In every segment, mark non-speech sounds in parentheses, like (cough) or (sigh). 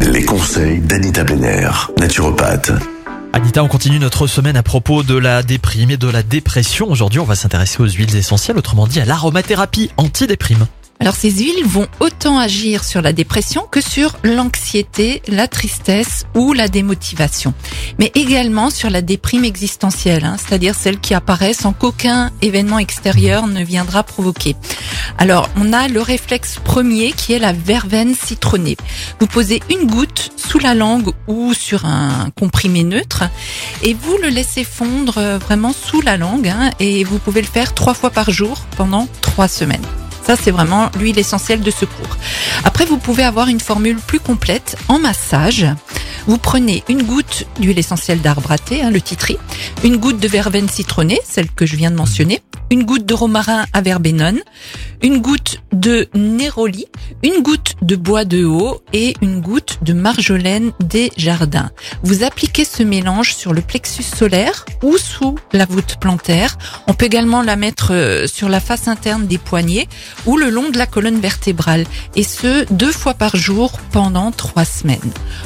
Les conseils d'Anita Benner, naturopathe. Anita, on continue notre semaine à propos de la déprime et de la dépression. Aujourd'hui, on va s'intéresser aux huiles essentielles, autrement dit à l'aromathérapie antidéprime. Alors ces huiles vont autant agir sur la dépression que sur l'anxiété, la tristesse ou la démotivation, mais également sur la déprime existentielle, hein, c'est-à-dire celle qui apparaît sans qu'aucun événement extérieur ne viendra provoquer. Alors on a le réflexe premier qui est la verveine citronnée. Vous posez une goutte sous la langue ou sur un comprimé neutre et vous le laissez fondre vraiment sous la langue hein, et vous pouvez le faire trois fois par jour pendant trois semaines. Ça, c'est vraiment l'huile essentielle de secours. Après, vous pouvez avoir une formule plus complète en massage. Vous prenez une goutte d'huile essentielle d'arbre à thé, hein, le titri, une goutte de verveine citronnée, celle que je viens de mentionner, une goutte de romarin à verbenone, une goutte de néroli, une goutte de bois de haut et une goutte de marjolaine des jardins. Vous appliquez ce mélange sur le plexus solaire ou sous la voûte plantaire. On peut également la mettre euh, sur la face interne des poignets ou le long de la colonne vertébrale et ce deux fois par jour pendant trois semaines.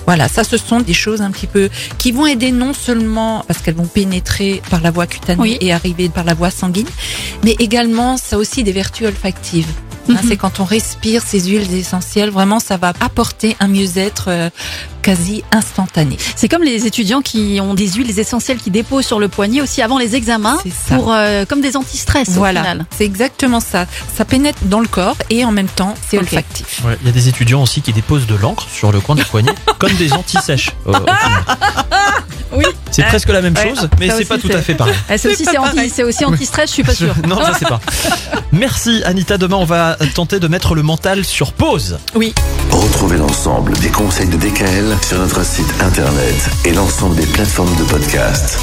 Voilà, ça ce sont des choses un petit peu qui vont aider non seulement parce qu'elles vont pénétrer par la voie cutanée Oui. et arriver par la voie sanguine, mais également ça a aussi des vertus olfactives. Hein, Mhm. C'est quand on respire ces huiles essentielles, vraiment ça va apporter un mieux-être euh, quasi instantané. C'est comme les étudiants qui ont des huiles essentielles qui déposent sur le poignet aussi avant les examens pour euh, comme des anti-stress au Voilà, final. c'est exactement ça. Ça pénètre dans le corps et en même temps c'est olfactif. Ouais, Il y a des étudiants aussi qui déposent de l'encre sur le coin du poignet, (laughs) comme des anti-sèches. final. (laughs) Oui. C'est presque la même Ouais. chose, mais Ça c'est pas tout à fait pareil. C'est aussi pas c'est anti, pareil. c'est aussi anti-stress, je suis pas sûre. Non, ça c'est pas. (laughs) Merci Anita. Demain, on va tenter de mettre le mental sur pause. Oui. Retrouvez l'ensemble des conseils de DKL sur notre site internet et l'ensemble des plateformes de podcast.